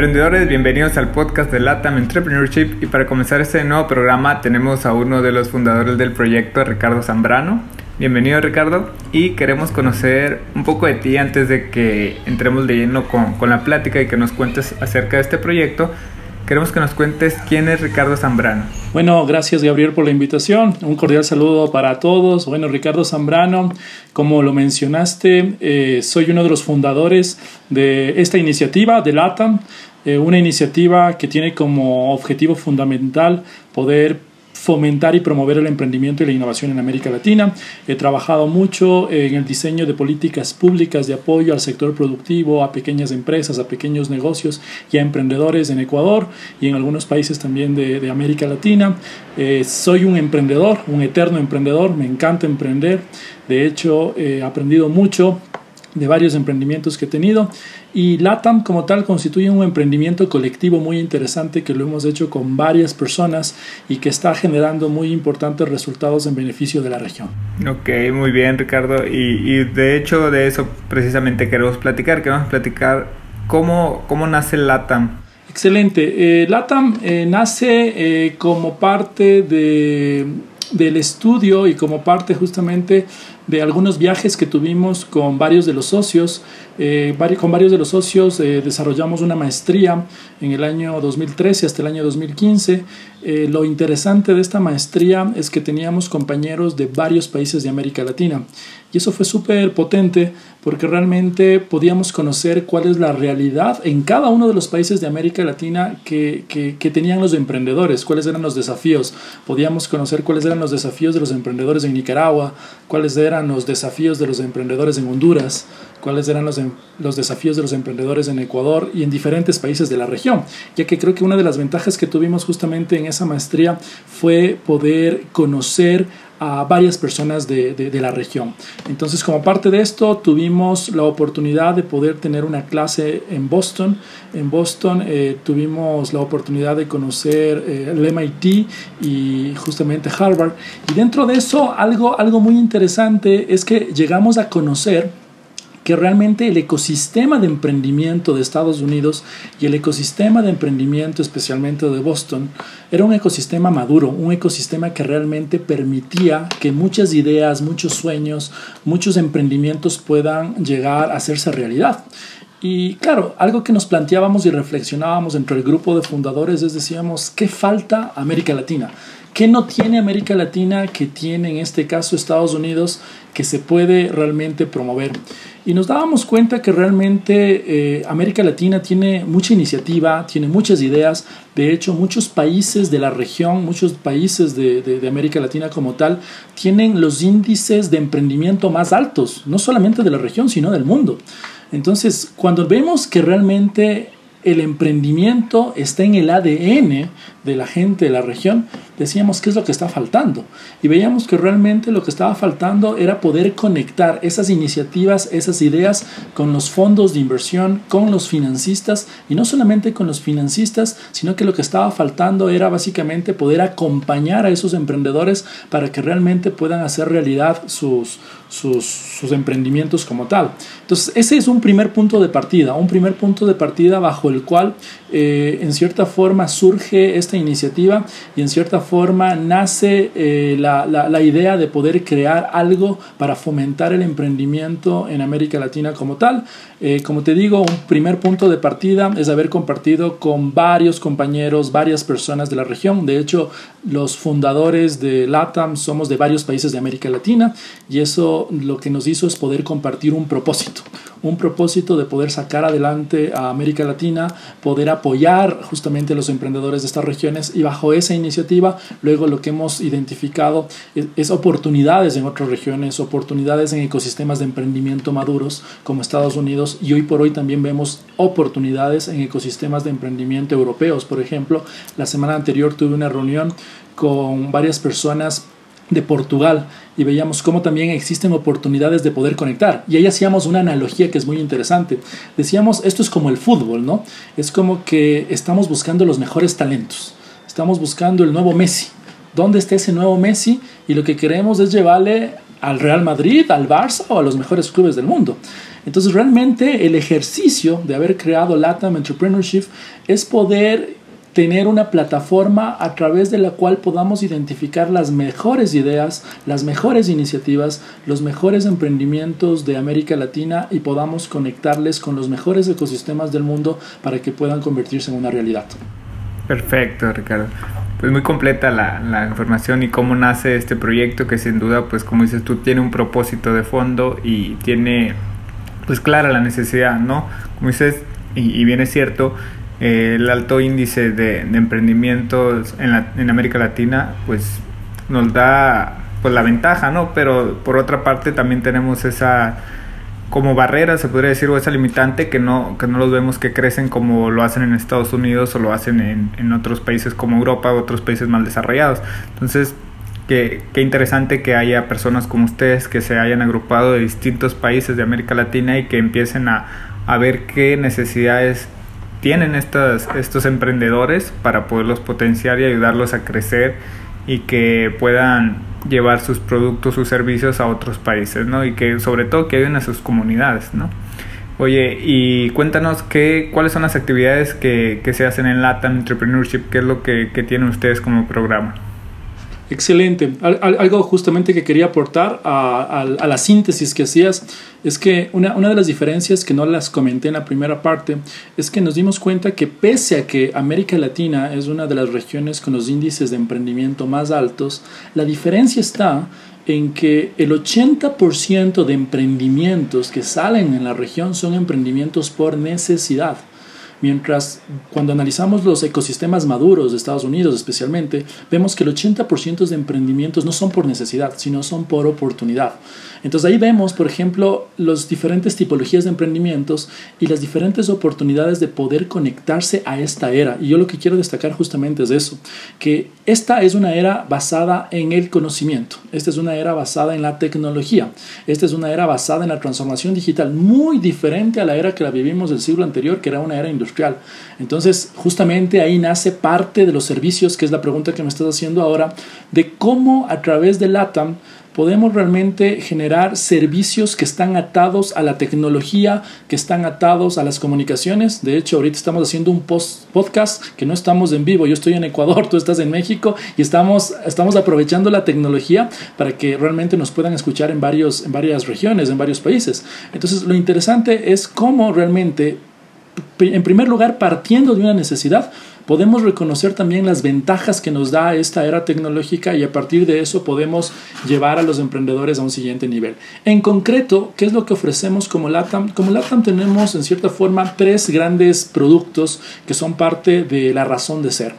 Emprendedores, bienvenidos al podcast de LATAM Entrepreneurship y para comenzar este nuevo programa tenemos a uno de los fundadores del proyecto, Ricardo Zambrano. Bienvenido Ricardo y queremos conocer un poco de ti antes de que entremos de lleno con, con la plática y que nos cuentes acerca de este proyecto. Queremos que nos cuentes quién es Ricardo Zambrano. Bueno, gracias Gabriel por la invitación. Un cordial saludo para todos. Bueno, Ricardo Zambrano, como lo mencionaste, eh, soy uno de los fundadores de esta iniciativa de LATAM. Eh, una iniciativa que tiene como objetivo fundamental poder fomentar y promover el emprendimiento y la innovación en América Latina. He trabajado mucho en el diseño de políticas públicas de apoyo al sector productivo, a pequeñas empresas, a pequeños negocios y a emprendedores en Ecuador y en algunos países también de, América Latina. Eh, soy un emprendedor, un eterno emprendedor, me encanta emprender. De hecho, he aprendido mucho de varios emprendimientos que he tenido y LATAM como tal constituye un emprendimiento colectivo muy interesante que lo hemos hecho con varias personas y que está generando muy importantes resultados en beneficio de la región. Ok, muy bien Ricardo y, de hecho de eso precisamente queremos platicar, queremos platicar cómo, cómo nace LATAM. Excelente, eh, LATAM eh, nace eh, como parte de, del estudio y como parte justamente de algunos viajes que tuvimos con varios de los socios. Eh, con varios de los socios eh, desarrollamos una maestría en el año 2013 hasta el año 2015. Eh, lo interesante de esta maestría es que teníamos compañeros de varios países de América Latina. Y eso fue súper potente porque realmente podíamos conocer cuál es la realidad en cada uno de los países de América Latina que, que, que, tenían los emprendedores, cuáles eran los desafíos. Podíamos conocer cuáles eran los desafíos de los emprendedores en Nicaragua, cuáles eran los desafíos de los emprendedores en Honduras, cuáles eran los, em, los desafíos de los emprendedores en Ecuador y en diferentes países de la región, ya que creo que una de las ventajas que tuvimos justamente en esa maestría fue poder conocer a varias personas de, de, la región. Entonces, como parte de esto, tuvimos la oportunidad de poder tener una clase en Boston. En Boston eh, tuvimos la oportunidad de conocer eh, el MIT y justamente Harvard. Y dentro de eso, algo, algo muy interesante es que llegamos a conocer que realmente el ecosistema de emprendimiento de Estados Unidos y el ecosistema de emprendimiento especialmente de Boston era un ecosistema maduro, un ecosistema que realmente permitía que muchas ideas, muchos sueños, muchos emprendimientos puedan llegar a hacerse realidad. Y claro, algo que nos planteábamos y reflexionábamos entre el grupo de fundadores es decíamos, ¿qué falta América Latina? ¿Qué no tiene América Latina que tiene en este caso Estados Unidos que se puede realmente promover? Y nos dábamos cuenta que realmente eh, América Latina tiene mucha iniciativa, tiene muchas ideas. De hecho, muchos países de la región, muchos países de, de América Latina como tal, tienen los índices de emprendimiento más altos, no solamente de la región, sino del mundo. Entonces, cuando vemos que realmente el emprendimiento está en el ADN de la gente de la región, decíamos qué es lo que está faltando. Y veíamos que realmente lo que estaba faltando era poder conectar esas iniciativas, esas ideas con los fondos de inversión, con los financistas, y no solamente con los financistas, sino que lo que estaba faltando era básicamente poder acompañar a esos emprendedores para que realmente puedan hacer realidad sus, sus, emprendimientos como tal. Entonces, ese es un primer punto de partida, un primer punto de partida bajo el cual eh, en cierta forma surge esta iniciativa y en cierta forma nace eh, la, la, idea de poder crear algo para fomentar el emprendimiento en América Latina como tal. Eh, como te digo, un primer punto de partida es haber compartido con varios compañeros, varias personas de la región. De hecho, los fundadores de LATAM somos de varios países de América Latina y eso lo que nos hizo es poder compartir un propósito un propósito de poder sacar adelante a América Latina, poder apoyar justamente a los emprendedores de estas regiones y bajo esa iniciativa luego lo que hemos identificado es, es oportunidades en otras regiones, oportunidades en ecosistemas de emprendimiento maduros como Estados Unidos y hoy por hoy también vemos oportunidades en ecosistemas de emprendimiento europeos. Por ejemplo, la semana anterior tuve una reunión con varias personas de Portugal y veíamos cómo también existen oportunidades de poder conectar. Y ahí hacíamos una analogía que es muy interesante. Decíamos, esto es como el fútbol, ¿no? Es como que estamos buscando los mejores talentos. Estamos buscando el nuevo Messi. ¿Dónde está ese nuevo Messi? Y lo que queremos es llevarle al Real Madrid, al Barça o a los mejores clubes del mundo. Entonces realmente el ejercicio de haber creado LATAM Entrepreneurship es poder tener una plataforma a través de la cual podamos identificar las mejores ideas, las mejores iniciativas, los mejores emprendimientos de América Latina y podamos conectarles con los mejores ecosistemas del mundo para que puedan convertirse en una realidad. Perfecto, Ricardo. Pues muy completa la, la información y cómo nace este proyecto que sin duda, pues como dices tú, tiene un propósito de fondo y tiene pues clara la necesidad, ¿no? Como dices, y, y bien es cierto, el alto índice de, de emprendimientos en, la, en, América Latina pues nos da pues la ventaja, ¿no? Pero por otra parte también tenemos esa como barrera, se podría decir, o esa limitante que no, que no los vemos que crecen como lo hacen en Estados Unidos o lo hacen en, otros países como Europa o otros países más desarrollados. Entonces, qué, qué interesante que haya personas como ustedes que se hayan agrupado de distintos países de América Latina y que empiecen a, a ver qué necesidades tienen estos, estos emprendedores para poderlos potenciar y ayudarlos a crecer y que puedan llevar sus productos, sus servicios a otros países, ¿no? Y que sobre todo que ayuden a sus comunidades, ¿no? Oye, y cuéntanos qué, cuáles son las actividades que, que se hacen en Latam Entrepreneurship, qué es lo que, que tienen ustedes como programa. Excelente. Algo justamente que quería aportar a, la síntesis que hacías es que una, una, de las diferencias que no las comenté en la primera parte es que nos dimos cuenta que pese a que América Latina es una de las regiones con los índices de emprendimiento más altos, la diferencia está en que el 80% de emprendimientos que salen en la región son emprendimientos por necesidad. Mientras cuando analizamos los ecosistemas maduros de Estados Unidos especialmente, vemos que el 80% de emprendimientos no son por necesidad, sino son por oportunidad. Entonces ahí vemos, por ejemplo, las diferentes tipologías de emprendimientos y las diferentes oportunidades de poder conectarse a esta era. Y yo lo que quiero destacar justamente es eso, que esta es una era basada en el conocimiento, esta es una era basada en la tecnología, esta es una era basada en la transformación digital, muy diferente a la era que la vivimos del siglo anterior, que era una era industrial. Entonces, justamente ahí nace parte de los servicios, que es la pregunta que me estás haciendo ahora, de cómo a través de LATAM podemos realmente generar servicios que están atados a la tecnología, que están atados a las comunicaciones. De hecho, ahorita estamos haciendo un podcast que no estamos en vivo. Yo estoy en Ecuador, tú estás en México y estamos, estamos aprovechando la tecnología para que realmente nos puedan escuchar en, varios, en varias regiones, en varios países. Entonces, lo interesante es cómo realmente, en primer lugar, partiendo de una necesidad, podemos reconocer también las ventajas que nos da esta era tecnológica y a partir de eso podemos llevar a los emprendedores a un siguiente nivel. En concreto, ¿qué es lo que ofrecemos como LATAM? Como LATAM tenemos en cierta forma tres grandes productos que son parte de la razón de ser.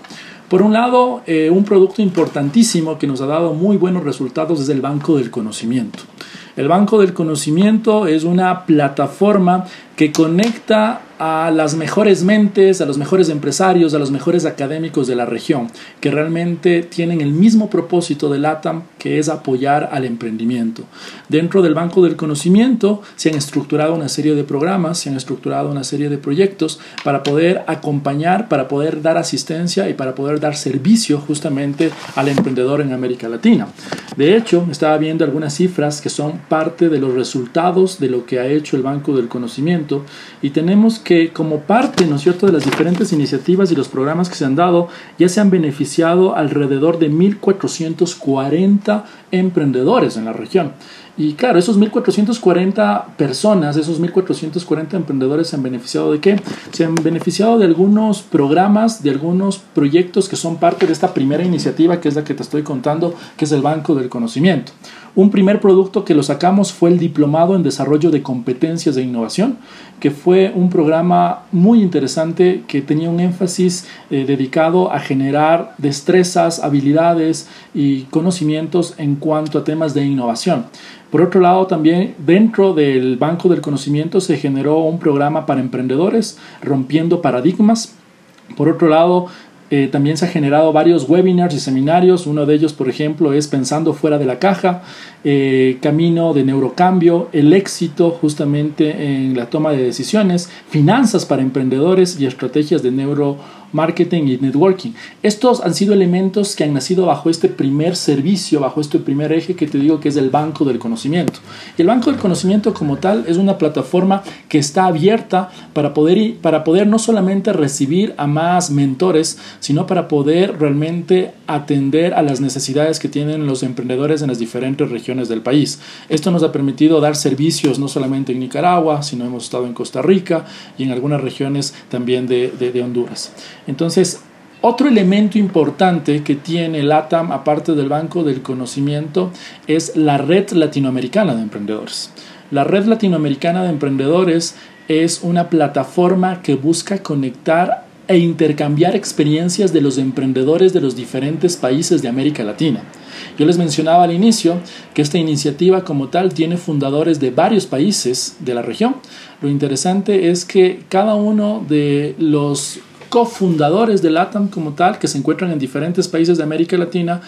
Por un lado, eh, un producto importantísimo que nos ha dado muy buenos resultados es el Banco del Conocimiento. El Banco del Conocimiento es una plataforma que conecta a las mejores mentes, a los mejores empresarios, a los mejores académicos de la región, que realmente tienen el mismo propósito del ATAM, que es apoyar al emprendimiento. Dentro del Banco del Conocimiento se han estructurado una serie de programas, se han estructurado una serie de proyectos para poder acompañar, para poder dar asistencia y para poder dar servicio justamente al emprendedor en América Latina. De hecho, estaba viendo algunas cifras que son parte de los resultados de lo que ha hecho el Banco del Conocimiento y tenemos que como parte, ¿no es cierto?, de las diferentes iniciativas y los programas que se han dado, ya se han beneficiado alrededor de 1.440 emprendedores en la región. Y claro, esos 1.440 personas, esos 1.440 emprendedores se han beneficiado de qué? Se han beneficiado de algunos programas, de algunos proyectos que son parte de esta primera iniciativa, que es la que te estoy contando, que es el Banco del Conocimiento. Un primer producto que lo sacamos fue el Diplomado en Desarrollo de Competencias de Innovación, que fue un programa muy interesante que tenía un énfasis eh, dedicado a generar destrezas, habilidades y conocimientos en cuanto a temas de innovación. Por otro lado, también dentro del Banco del Conocimiento se generó un programa para emprendedores, rompiendo paradigmas. Por otro lado, eh, también se han generado varios webinars y seminarios. Uno de ellos, por ejemplo, es Pensando fuera de la caja, eh, Camino de Neurocambio, el éxito justamente en la toma de decisiones, finanzas para emprendedores y estrategias de neuro marketing y networking. Estos han sido elementos que han nacido bajo este primer servicio, bajo este primer eje que te digo que es el banco del conocimiento. El banco del conocimiento como tal es una plataforma que está abierta para poder, para poder no solamente recibir a más mentores, sino para poder realmente atender a las necesidades que tienen los emprendedores en las diferentes regiones del país. Esto nos ha permitido dar servicios no solamente en Nicaragua, sino hemos estado en Costa Rica y en algunas regiones también de, de Honduras. Entonces, otro elemento importante que tiene LATAM, aparte del Banco del Conocimiento, es la Red Latinoamericana de Emprendedores. La Red Latinoamericana de Emprendedores es una plataforma que busca conectar e intercambiar experiencias de los emprendedores de los diferentes países de América Latina. Yo les mencionaba al inicio que esta iniciativa como tal tiene fundadores de varios países de la región. Lo interesante es que cada uno de los cofundadores de LATAM como tal, que se encuentran en diferentes países de América Latina,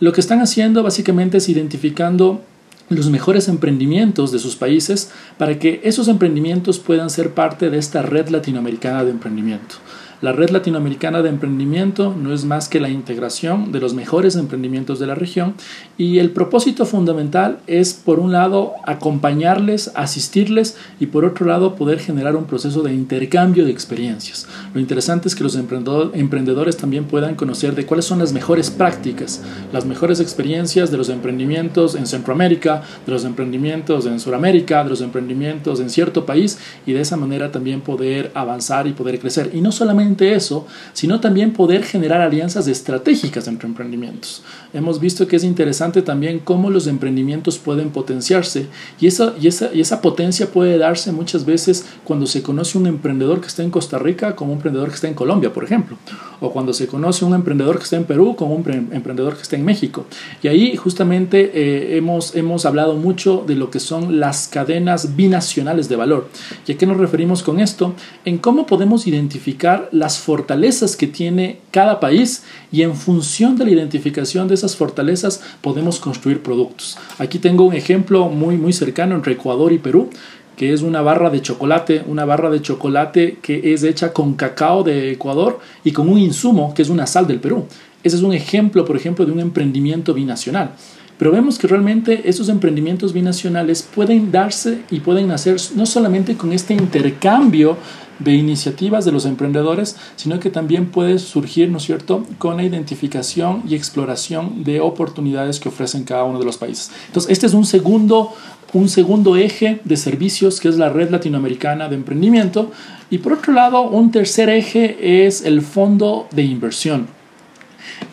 lo que están haciendo básicamente es identificando los mejores emprendimientos de sus países para que esos emprendimientos puedan ser parte de esta red latinoamericana de emprendimiento. La red latinoamericana de emprendimiento no es más que la integración de los mejores emprendimientos de la región y el propósito fundamental es, por un lado, acompañarles, asistirles y, por otro lado, poder generar un proceso de intercambio de experiencias. Lo interesante es que los emprendedores también puedan conocer de cuáles son las mejores prácticas, las mejores experiencias de los emprendimientos en Centroamérica, de los emprendimientos en Sudamérica, de los emprendimientos en cierto país y de esa manera también poder avanzar y poder crecer. Y no solamente eso, sino también poder generar alianzas estratégicas entre emprendimientos. Hemos visto que es interesante también cómo los emprendimientos pueden potenciarse y esa, y esa, y esa potencia puede darse muchas veces cuando se conoce un emprendedor que está en Costa Rica como un emprendedor que está en Colombia, por ejemplo, o cuando se conoce un emprendedor que está en Perú como un emprendedor que está en México. Y ahí justamente eh, hemos, hemos hablado mucho de lo que son las cadenas binacionales de valor. ¿Y a qué nos referimos con esto? En cómo podemos identificar las fortalezas que tiene cada país y en función de la identificación de esas fortalezas podemos construir productos. Aquí tengo un ejemplo muy muy cercano entre Ecuador y Perú que es una barra de chocolate, una barra de chocolate que es hecha con cacao de Ecuador y con un insumo que es una sal del Perú. Ese es un ejemplo, por ejemplo, de un emprendimiento binacional. Pero vemos que realmente esos emprendimientos binacionales pueden darse y pueden nacer no solamente con este intercambio de iniciativas de los emprendedores, sino que también puede surgir, ¿no es cierto?, con la identificación y exploración de oportunidades que ofrecen cada uno de los países. Entonces, este es un segundo, un segundo eje de servicios que es la red latinoamericana de emprendimiento. Y por otro lado, un tercer eje es el fondo de inversión.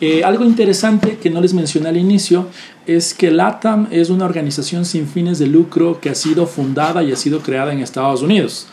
Eh, algo interesante que no les mencioné al inicio es que LATAM es una organización sin fines de lucro que ha sido fundada y ha sido creada en Estados Unidos.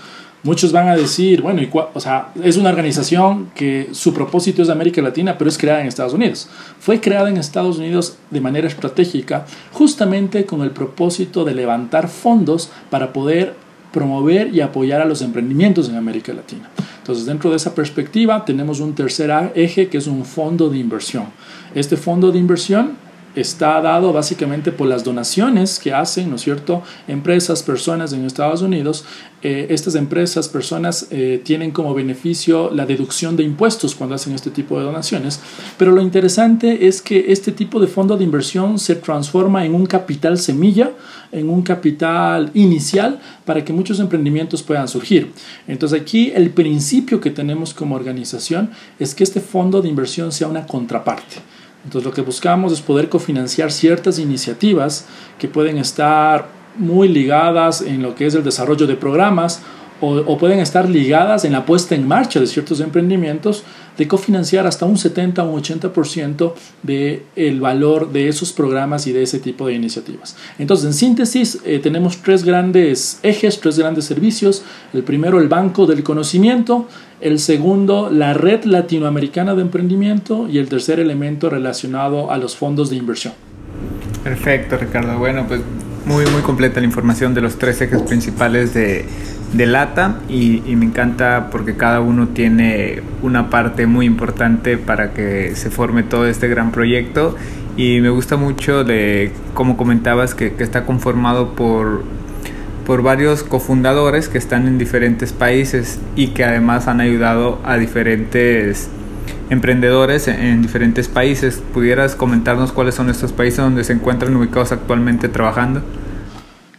Muchos van a decir, bueno, o sea, es una organización que su propósito es de América Latina, pero es creada en Estados Unidos. Fue creada en Estados Unidos de manera estratégica, justamente con el propósito de levantar fondos para poder promover y apoyar a los emprendimientos en América Latina. Entonces, dentro de esa perspectiva, tenemos un tercer eje que es un fondo de inversión. Este fondo de inversión está dado básicamente por las donaciones que hacen, ¿no es cierto?, empresas, personas en Estados Unidos. Eh, estas empresas, personas eh, tienen como beneficio la deducción de impuestos cuando hacen este tipo de donaciones. Pero lo interesante es que este tipo de fondo de inversión se transforma en un capital semilla, en un capital inicial para que muchos emprendimientos puedan surgir. Entonces aquí el principio que tenemos como organización es que este fondo de inversión sea una contraparte Entonces lo que buscamos es poder cofinanciar ciertas iniciativas que pueden estar muy ligadas en lo que es el desarrollo de programas o, pueden estar ligadas en la puesta en marcha de ciertos emprendimientos, de cofinanciar hasta un 70 o un 80% del el valor de esos programas y de ese tipo de iniciativas. Entonces, en síntesis, eh, tenemos tres grandes ejes, tres grandes servicios. El primero, el Banco del Conocimiento. El segundo, la Red Latinoamericana de Emprendimiento. Y el tercer elemento relacionado a los fondos de inversión. Perfecto, Ricardo. Bueno, pues muy, muy completa la información de los tres ejes principales de de Lata y, me encanta porque cada uno tiene una parte muy importante para que se forme todo este gran proyecto y me gusta mucho de como comentabas que, está conformado por por varios cofundadores que están en diferentes países y que además han ayudado a diferentes emprendedores en diferentes países. ¿Pudieras comentarnos cuáles son estos países donde se encuentran ubicados actualmente trabajando?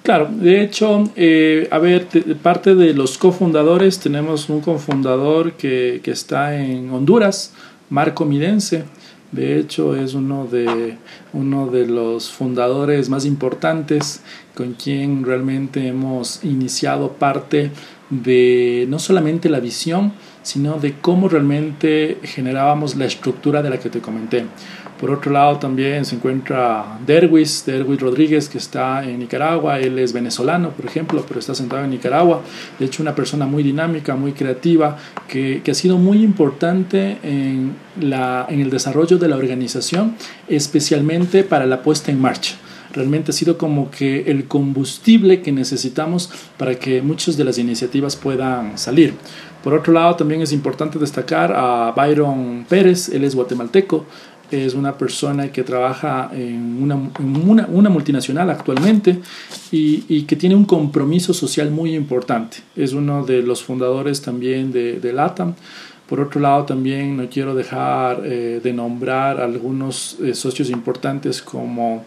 Claro, de hecho, eh, a ver, parte de los cofundadores, tenemos un cofundador que, que, está en Honduras, Marco Midense. De hecho, es uno de, uno de los fundadores más importantes con quien realmente hemos iniciado parte de no solamente la visión, sino de cómo realmente generábamos la estructura de la que te comenté. Por otro lado, también se encuentra Derwis, Derwis Rodríguez, que está en Nicaragua. Él es venezolano, por ejemplo, pero está sentado en Nicaragua. De hecho, una persona muy dinámica, muy creativa, que, que ha sido muy importante en, la, en el desarrollo de la organización, especialmente para la puesta en marcha realmente ha sido como que el combustible que necesitamos para que muchas de las iniciativas puedan salir. Por otro lado, también es importante destacar a Byron Pérez, él es guatemalteco, es una persona que trabaja en una, una, multinacional actualmente y, y, que tiene un compromiso social muy importante. Es uno de los fundadores también de, de LATAM. Por otro lado, también no quiero dejar eh, de nombrar algunos eh, socios importantes como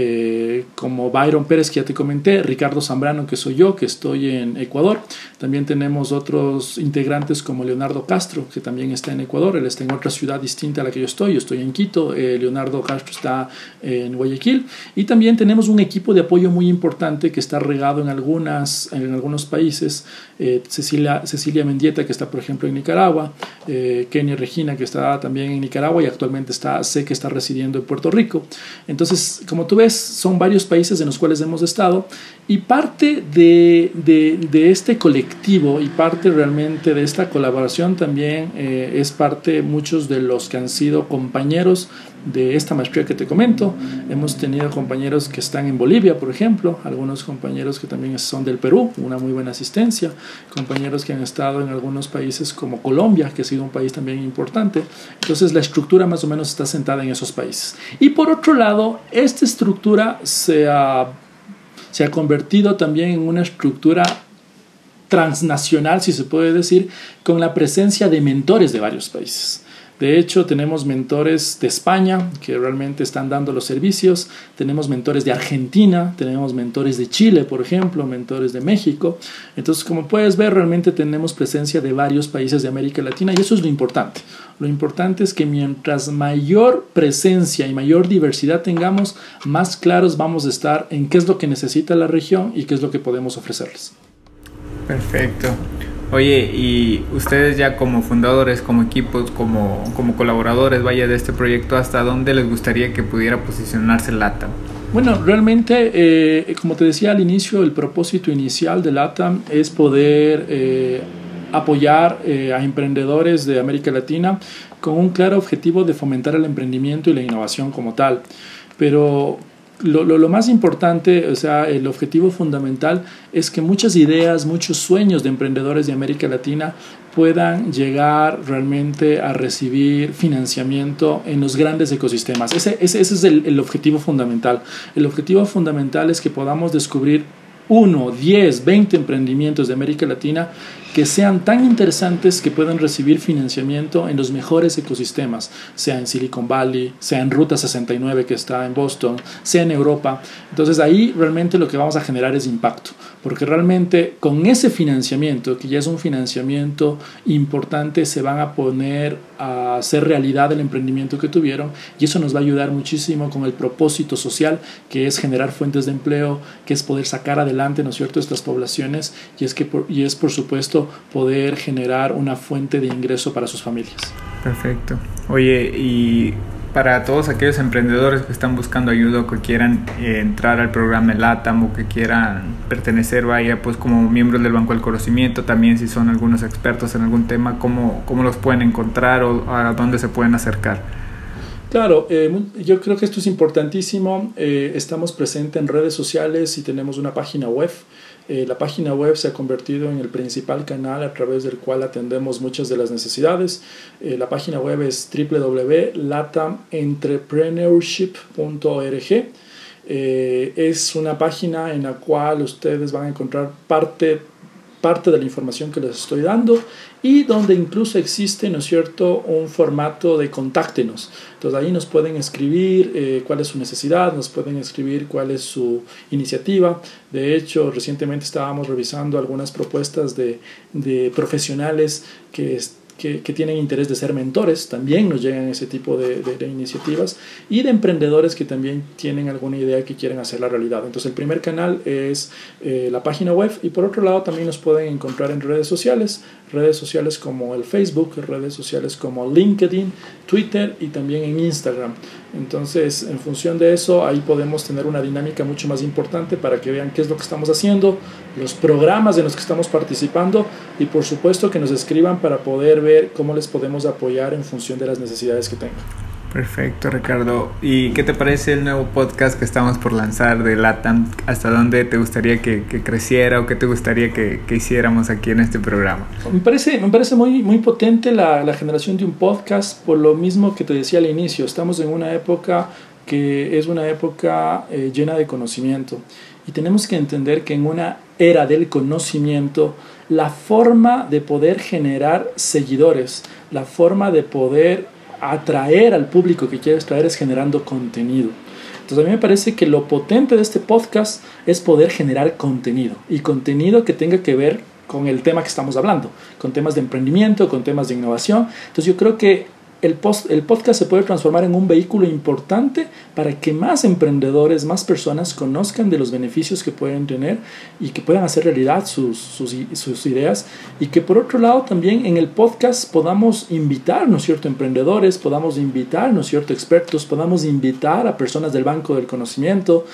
eh, como Byron Pérez, que ya te comenté, Ricardo Zambrano, que soy yo, que estoy en Ecuador. También tenemos otros integrantes como Leonardo Castro, que también está en Ecuador. Él está en otra ciudad distinta a la que yo estoy. Yo estoy en Quito. Eh, Leonardo Castro está en Guayaquil. Y también tenemos un equipo de apoyo muy importante que está regado en, algunas, en algunos países. Eh, Cecilia, Cecilia Mendieta, que está, por ejemplo, en Nicaragua. Kenia Regina, que está también en Nicaragua y actualmente está, sé que está residiendo en Puerto Rico. Entonces, como tú ves, son varios países en los cuales hemos estado y parte de, de, este colectivo y parte realmente de esta colaboración también eh, es parte muchos de los que han sido compañeros de esta maestría que te comento. Hemos tenido compañeros que están en Bolivia, por ejemplo, algunos compañeros que también son del Perú, una muy buena asistencia, compañeros que han estado en algunos países como Colombia, que ha sido un país también importante. Entonces la estructura más o menos está sentada en esos países. Y por otro lado, esta estructura se ha, se ha convertido también en una estructura transnacional, si se puede decir, con la presencia de mentores de varios países. De hecho, tenemos mentores de España que realmente están dando los servicios, tenemos mentores de Argentina, tenemos mentores de Chile, por ejemplo, mentores de México. Entonces, como puedes ver, realmente tenemos presencia de varios países de América Latina y eso es lo importante. Lo importante es que mientras mayor presencia y mayor diversidad tengamos, más claros vamos a estar en qué es lo que necesita la región y qué es lo que podemos ofrecerles. Perfecto. Oye, y ustedes ya como fundadores, como equipos, como, como colaboradores, vaya de este proyecto, ¿hasta dónde les gustaría que pudiera posicionarse LATAM? Bueno, realmente, eh, como te decía al inicio, el propósito inicial de LATAM es poder eh, apoyar eh, a emprendedores de América Latina con un claro objetivo de fomentar el emprendimiento y la innovación como tal. Pero lo, lo, más importante, o sea, el objetivo fundamental es que muchas ideas, muchos sueños de emprendedores de América Latina puedan llegar realmente a recibir financiamiento en los grandes ecosistemas. Ese, ese, ese es el, el objetivo fundamental. El objetivo fundamental es que podamos descubrir uno, 10, 20 emprendimientos de América Latina que sean tan interesantes que puedan recibir financiamiento en los mejores ecosistemas, sea en Silicon Valley, sea en Ruta 69 que está en Boston, sea en Europa. Entonces ahí realmente lo que vamos a generar es impacto, porque realmente con ese financiamiento, que ya es un financiamiento importante, se van a poner a hacer realidad el emprendimiento que tuvieron y eso nos va a ayudar muchísimo con el propósito social que es generar fuentes de empleo, que es poder sacar adelante, ¿no es cierto?, estas poblaciones y es, que y es por supuesto poder generar una fuente de ingreso para sus familias. Perfecto. Oye, y para todos aquellos emprendedores que están buscando ayuda o que quieran eh, entrar al programa LATAM o que quieran pertenecer, vaya, pues como miembros del Banco del Conocimiento, también si son algunos expertos en algún tema, ¿cómo, cómo los pueden encontrar o a dónde se pueden acercar? Claro, eh, yo creo que esto es importantísimo. Eh, estamos presentes en redes sociales y tenemos una página web. Eh, la página web se ha convertido en el principal canal a través del cual atendemos muchas de las necesidades. la página web es www.latamentrepreneur.org. es una página en la cual ustedes van a encontrar parte parte de la información que les estoy dando y donde incluso existe, ¿no es cierto?, un formato de contáctenos. Entonces ahí nos pueden escribir eh, cuál es su necesidad, nos pueden escribir cuál es su iniciativa. De hecho, recientemente estábamos revisando algunas propuestas de, de profesionales que que, tienen interés de ser mentores, también nos llegan ese tipo de, iniciativas, y de emprendedores que también tienen alguna idea que quieren hacer la realidad. Entonces el primer canal es eh, la página web y por otro lado también nos pueden encontrar en redes sociales, redes sociales como el Facebook, redes sociales como LinkedIn, Twitter y también en Instagram. Entonces, en función de eso, ahí podemos tener una dinámica mucho más importante para que vean qué es lo que estamos haciendo, los programas en los que estamos participando y por supuesto que nos escriban para poder ver cómo les podemos apoyar en función de las necesidades que tengan. Perfecto, Ricardo. ¿Y qué te parece el nuevo podcast que estamos por lanzar de LATAM? ¿Hasta dónde te gustaría que, creciera o qué te gustaría que, hiciéramos aquí en este programa? Me parece, me parece muy, muy potente la, la generación de un podcast, por lo mismo que te decía al inicio. Estamos en una época que es una época eh, llena de conocimiento y tenemos que entender que en una era del conocimiento, la forma de poder generar seguidores, la forma de poder atraer al público que quieres traer es generando contenido. Entonces a mí me parece que lo potente de este podcast es poder generar contenido y contenido que tenga que ver con el tema que estamos hablando, con temas de emprendimiento, con temas de innovación. Entonces yo creo que el, post, el podcast se puede transformar en un vehículo importante para que más emprendedores, más personas conozcan de los beneficios que pueden tener y que puedan hacer realidad sus, sus, ideas y que por otro lado también en el podcast podamos invitar, ¿no es cierto?, emprendedores, podamos invitar, ¿no es cierto?, expertos, podamos invitar a personas del banco del conocimiento,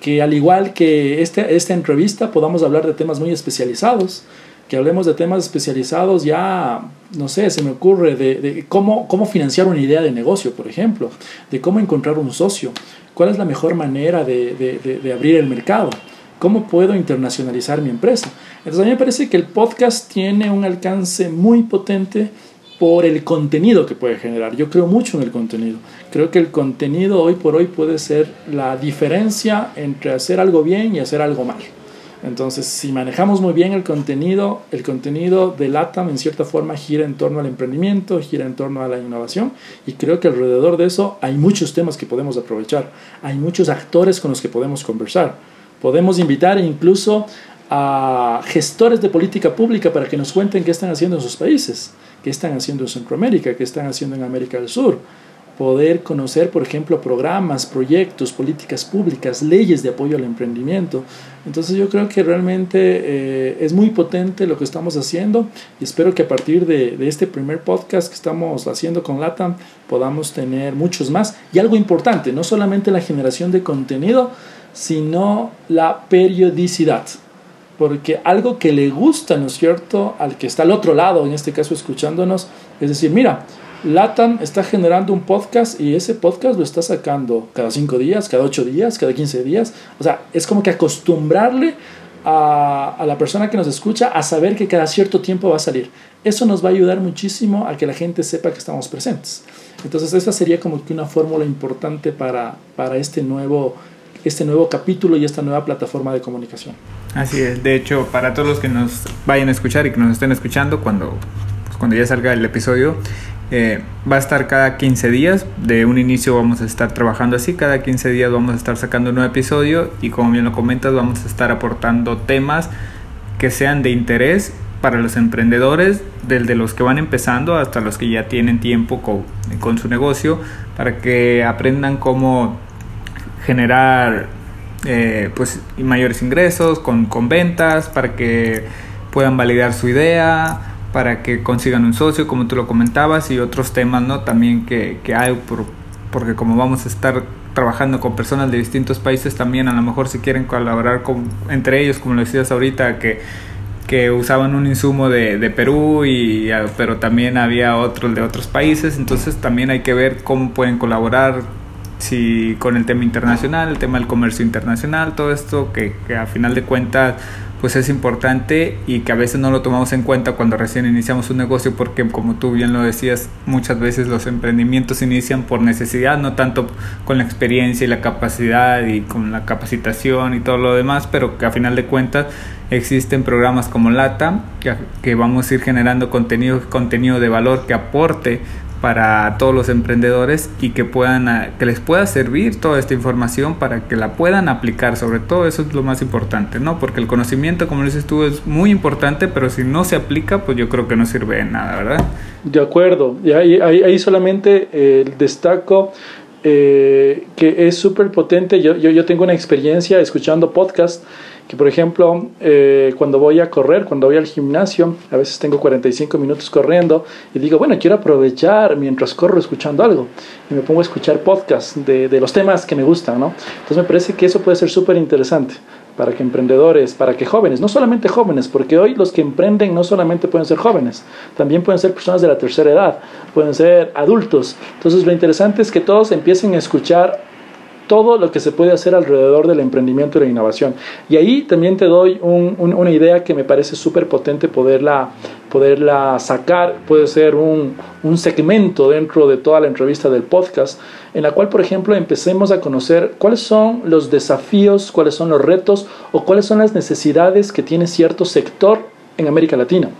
que al igual que este, esta entrevista podamos hablar de temas muy especializados que hablemos de temas especializados ya, no sé, se me ocurre de, cómo, cómo financiar una idea de negocio, por ejemplo, de cómo encontrar un socio, cuál es la mejor manera de, abrir el mercado, cómo puedo internacionalizar mi empresa. Entonces a mí me parece que el podcast tiene un alcance muy potente por el contenido que puede generar. Yo creo mucho en el contenido. Creo que el contenido hoy por hoy puede ser la diferencia entre hacer algo bien y hacer algo mal. Entonces, si manejamos muy bien el contenido, el contenido de LATAM en cierta forma gira en torno al emprendimiento, gira en torno a la innovación y creo que alrededor de eso hay muchos temas que podemos aprovechar, hay muchos actores con los que podemos conversar. Podemos invitar incluso a gestores de política pública para que nos cuenten qué están haciendo en sus países, qué están haciendo en Centroamérica, qué están haciendo en América del Sur poder conocer, por ejemplo, programas, proyectos, políticas públicas, leyes de apoyo al emprendimiento. Entonces yo creo que realmente eh, es muy potente lo que estamos haciendo y espero que a partir de, de, este primer podcast que estamos haciendo con LATAM podamos tener muchos más. Y algo importante, no solamente la generación de contenido, sino la periodicidad. Porque algo que le gusta, ¿no es cierto?, al que está al otro lado, en este caso escuchándonos, es decir, mira, Latam está generando un podcast y ese podcast lo está sacando cada cinco días, cada ocho días, cada 15 días. O sea, es como que acostumbrarle a, a, la persona que nos escucha a saber que cada cierto tiempo va a salir. Eso nos va a ayudar muchísimo a que la gente sepa que estamos presentes. Entonces, esa sería como que una fórmula importante para, para este nuevo este nuevo capítulo y esta nueva plataforma de comunicación. Así es, de hecho, para todos los que nos vayan a escuchar y que nos estén escuchando cuando, pues, cuando ya salga el episodio, eh, va a estar cada 15 días. De un inicio vamos a estar trabajando así. Cada 15 días vamos a estar sacando un nuevo episodio. Y como bien lo comentas, vamos a estar aportando temas que sean de interés para los emprendedores, desde los que van empezando hasta los que ya tienen tiempo con, con su negocio, para que aprendan cómo generar eh, pues mayores ingresos con, con ventas, para que puedan validar su idea, para que consigan un socio, como tú lo comentabas, y otros temas, ¿no? También que, que hay, por, porque como vamos a estar trabajando con personas de distintos países, también a lo mejor si quieren colaborar con, entre ellos, como lo decías ahorita, que, que usaban un insumo de, de Perú, y, pero también había otros de otros países, entonces también hay que ver cómo pueden colaborar si con el tema internacional, el tema del comercio internacional, todo esto que, que a final de cuentas pues es importante y que a veces no lo tomamos en cuenta cuando recién iniciamos un negocio porque como tú bien lo decías, muchas veces los emprendimientos inician por necesidad, no tanto con la experiencia y la capacidad y con la capacitación y todo lo demás, pero que a final de cuentas existen programas como LATA que, que vamos a ir generando contenido, contenido de valor que aporte para todos los emprendedores y que puedan que les pueda servir toda esta información para que la puedan aplicar. Sobre todo eso es lo más importante no porque el conocimiento como dices tú es muy importante pero si no se aplica pues yo creo que no sirve de nada verdad de acuerdo. Y ahí, ahí, ahí solamente eh, destaco eh, que es súper potente yo, yo, yo tengo una experiencia escuchando podcast que por ejemplo eh, cuando voy a correr, cuando voy al gimnasio, a veces tengo 45 minutos corriendo y digo, bueno, quiero aprovechar mientras corro escuchando algo y me pongo a escuchar podcasts de, de los temas que me gustan, ¿no? Entonces me parece que eso puede ser súper interesante para que emprendedores, para que jóvenes, no solamente jóvenes, porque hoy los que emprenden no solamente pueden ser jóvenes, también pueden ser personas de la tercera edad, pueden ser adultos. Entonces lo interesante es que todos empiecen a escuchar todo lo que se puede hacer alrededor del emprendimiento y la innovación. Y ahí también te doy un, un, una idea que me parece súper potente poderla, poderla sacar. Puede ser un, un, segmento dentro de toda la entrevista del podcast, en la cual, por ejemplo, empecemos a conocer cuáles son los desafíos, cuáles son los retos o cuáles son las necesidades que tiene cierto sector en América Latina.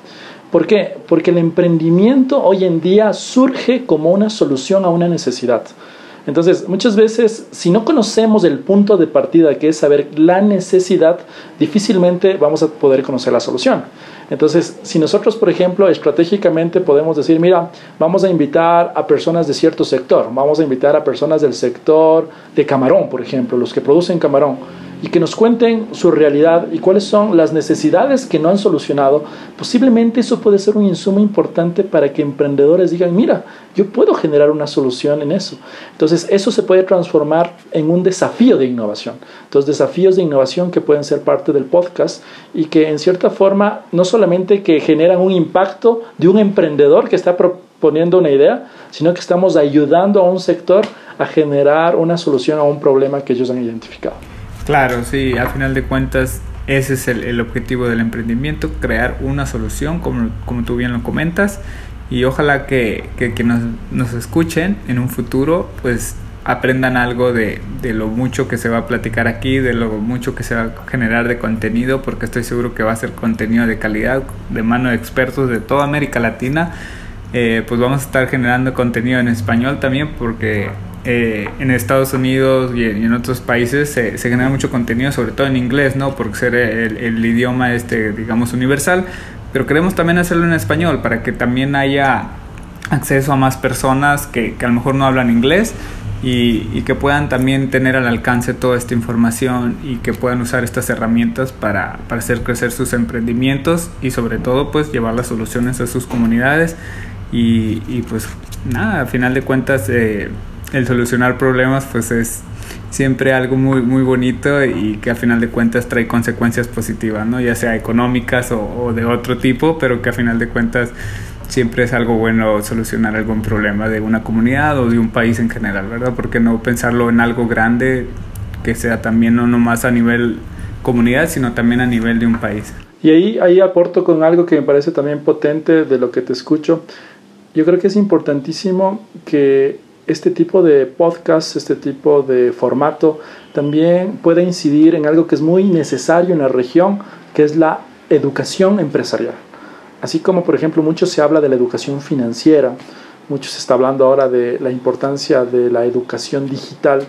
¿Por qué? Porque el emprendimiento hoy en día surge como una solución a una necesidad. Entonces, muchas veces, si no conocemos el punto de partida, que es saber la necesidad, difícilmente vamos a poder conocer la solución. Entonces, si nosotros, por ejemplo, estratégicamente podemos decir, mira, vamos a invitar a personas de cierto sector, vamos a invitar a personas del sector de camarón, por ejemplo, los que producen camarón, y que nos cuenten su realidad y cuáles son las necesidades que no han solucionado, posiblemente eso puede ser un insumo importante para que emprendedores digan, mira, yo puedo generar una solución en eso. Entonces, eso se puede transformar en un desafío de innovación. Entonces, desafíos de innovación que pueden ser parte del podcast y que en cierta forma no solamente que generan un impacto de un emprendedor que está proponiendo una idea, sino que estamos ayudando a un sector a generar una solución a un problema que ellos han identificado. Claro, sí, al final de cuentas ese es el, objetivo del emprendimiento, crear una solución, como, como tú bien lo comentas, y ojalá que, que, nos, escuchen en un futuro, pues aprendan algo de, de, lo mucho que se va a platicar aquí, de lo mucho que se va a generar de contenido, porque estoy seguro que va a ser contenido de calidad, de mano de expertos de toda América Latina. Eh, pues vamos a estar generando contenido en español también, porque eh, en Estados Unidos y en, otros países se, se, genera mucho contenido, sobre todo en inglés, ¿no? Por ser el, el, idioma, este, digamos, universal. Pero queremos también hacerlo en español para que también haya acceso a más personas que, que a lo mejor no hablan inglés y, y, que puedan también tener al alcance toda esta información y que puedan usar estas herramientas para, para hacer crecer sus emprendimientos y sobre todo pues llevar las soluciones a sus comunidades y, y pues nada, a final de cuentas eh, el solucionar problemas pues es siempre algo muy muy bonito y que a final de cuentas trae consecuencias positivas, ¿no? Ya sea económicas o, de otro tipo, pero que a final de cuentas siempre es algo bueno solucionar algún problema de una comunidad o de un país en general, ¿verdad? Porque no pensarlo en algo grande que sea también no nomás a nivel comunidad, sino también a nivel de un país. Y ahí, ahí aporto con algo que me parece también potente de lo que te escucho. Yo creo que es importantísimo que este tipo de podcast, este tipo de formato, también puede incidir en algo que es muy necesario en la región, que es la educación empresarial. Así como, por ejemplo, mucho se habla de la educación financiera, mucho se está hablando ahora de la importancia de la educación digital,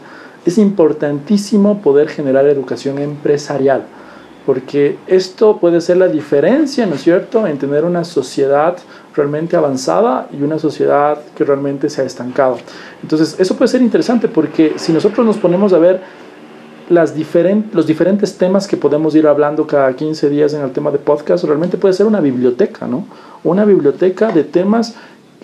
es importantísimo poder generar educación empresarial, porque esto puede ser la diferencia, ¿no es cierto?, en tener una sociedad realmente avanzada y una sociedad que realmente se ha estancado. Entonces, eso puede ser interesante porque si nosotros nos ponemos a ver las los diferentes temas que podemos ir hablando cada 15 días en el tema de podcast, realmente puede ser una biblioteca, ¿no? Una biblioteca de temas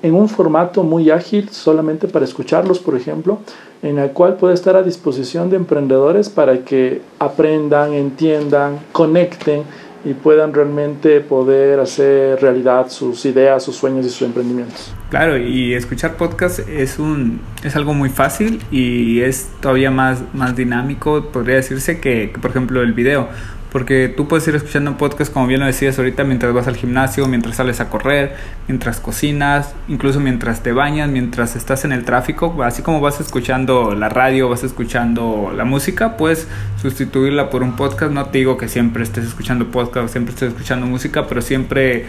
en un formato muy ágil, solamente para escucharlos, por ejemplo, en el cual puede estar a disposición de emprendedores para que aprendan, entiendan, conecten y puedan realmente poder hacer realidad sus ideas, sus sueños y sus emprendimientos. Claro, y escuchar podcast es un es algo muy fácil y es todavía más, más dinámico, podría decirse, que, que por ejemplo el video porque tú puedes ir escuchando un podcast, como bien lo decías ahorita, mientras vas al gimnasio, mientras sales a correr, mientras cocinas, incluso mientras te bañas, mientras estás en el tráfico, así como vas escuchando la radio, vas escuchando la música, puedes sustituirla por un podcast. No te digo que siempre estés escuchando podcast siempre estés escuchando música, pero siempre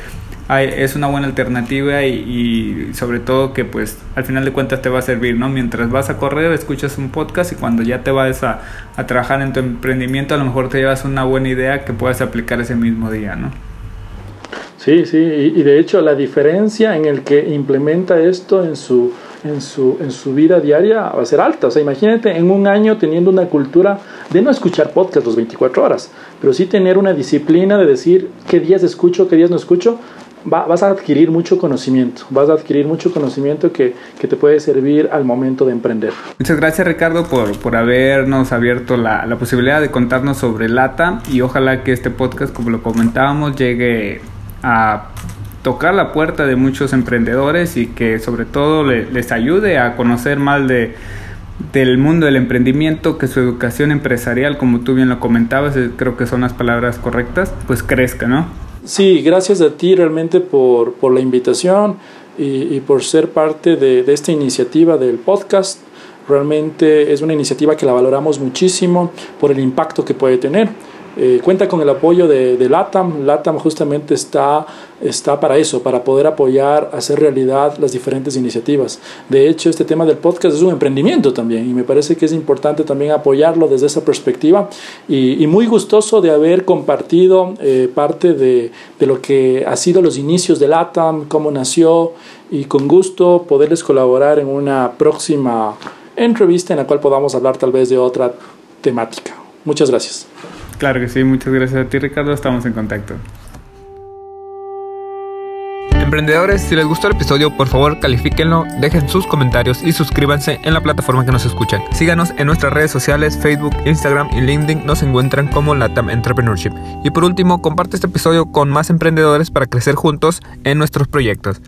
es una buena alternativa y, sobre todo que pues al final de cuentas te va a servir, ¿no? Mientras vas a correr escuchas un podcast y cuando ya te vas a, a trabajar en tu emprendimiento a lo mejor te llevas una buena idea que puedas aplicar ese mismo día, ¿no? Sí, sí, y, de hecho la diferencia en el que implementa esto en su, en, su, en su vida diaria va a ser alta. O sea, imagínate en un año teniendo una cultura de no escuchar podcast los 24 horas, pero sí tener una disciplina de decir qué días escucho, qué días no escucho, vas a adquirir mucho conocimiento, vas a adquirir mucho conocimiento que, que, te puede servir al momento de emprender. Muchas gracias Ricardo por, por habernos abierto la, la, posibilidad de contarnos sobre LATA y ojalá que este podcast, como lo comentábamos, llegue a tocar la puerta de muchos emprendedores y que sobre todo les ayude a conocer más de del mundo del emprendimiento, que su educación empresarial, como tú bien lo comentabas, creo que son las palabras correctas, pues crezca, ¿no? Sí, gracias a ti realmente por, por la invitación y, por ser parte de, de esta iniciativa del podcast. Realmente es una iniciativa que la valoramos muchísimo por el impacto que puede tener. Eh, cuenta con el apoyo de, de, LATAM. LATAM justamente está, está para eso, para poder apoyar, hacer realidad las diferentes iniciativas. De hecho, este tema del podcast es un emprendimiento también y me parece que es importante también apoyarlo desde esa perspectiva y, y muy gustoso de haber compartido eh, parte de, de lo que ha sido los inicios de LATAM, cómo nació y con gusto poderles colaborar en una próxima entrevista en la cual podamos hablar tal vez de otra temática. Muchas gracias. Claro que sí, muchas gracias a ti Ricardo, estamos en contacto. Emprendedores, si les gustó el episodio, por favor califíquenlo, dejen sus comentarios y suscríbanse en la plataforma que nos escuchan. Síganos en nuestras redes sociales, Facebook, Instagram y LinkedIn, nos encuentran como Latam Entrepreneurship. Y por último, comparte este episodio con más emprendedores para crecer juntos en nuestros proyectos.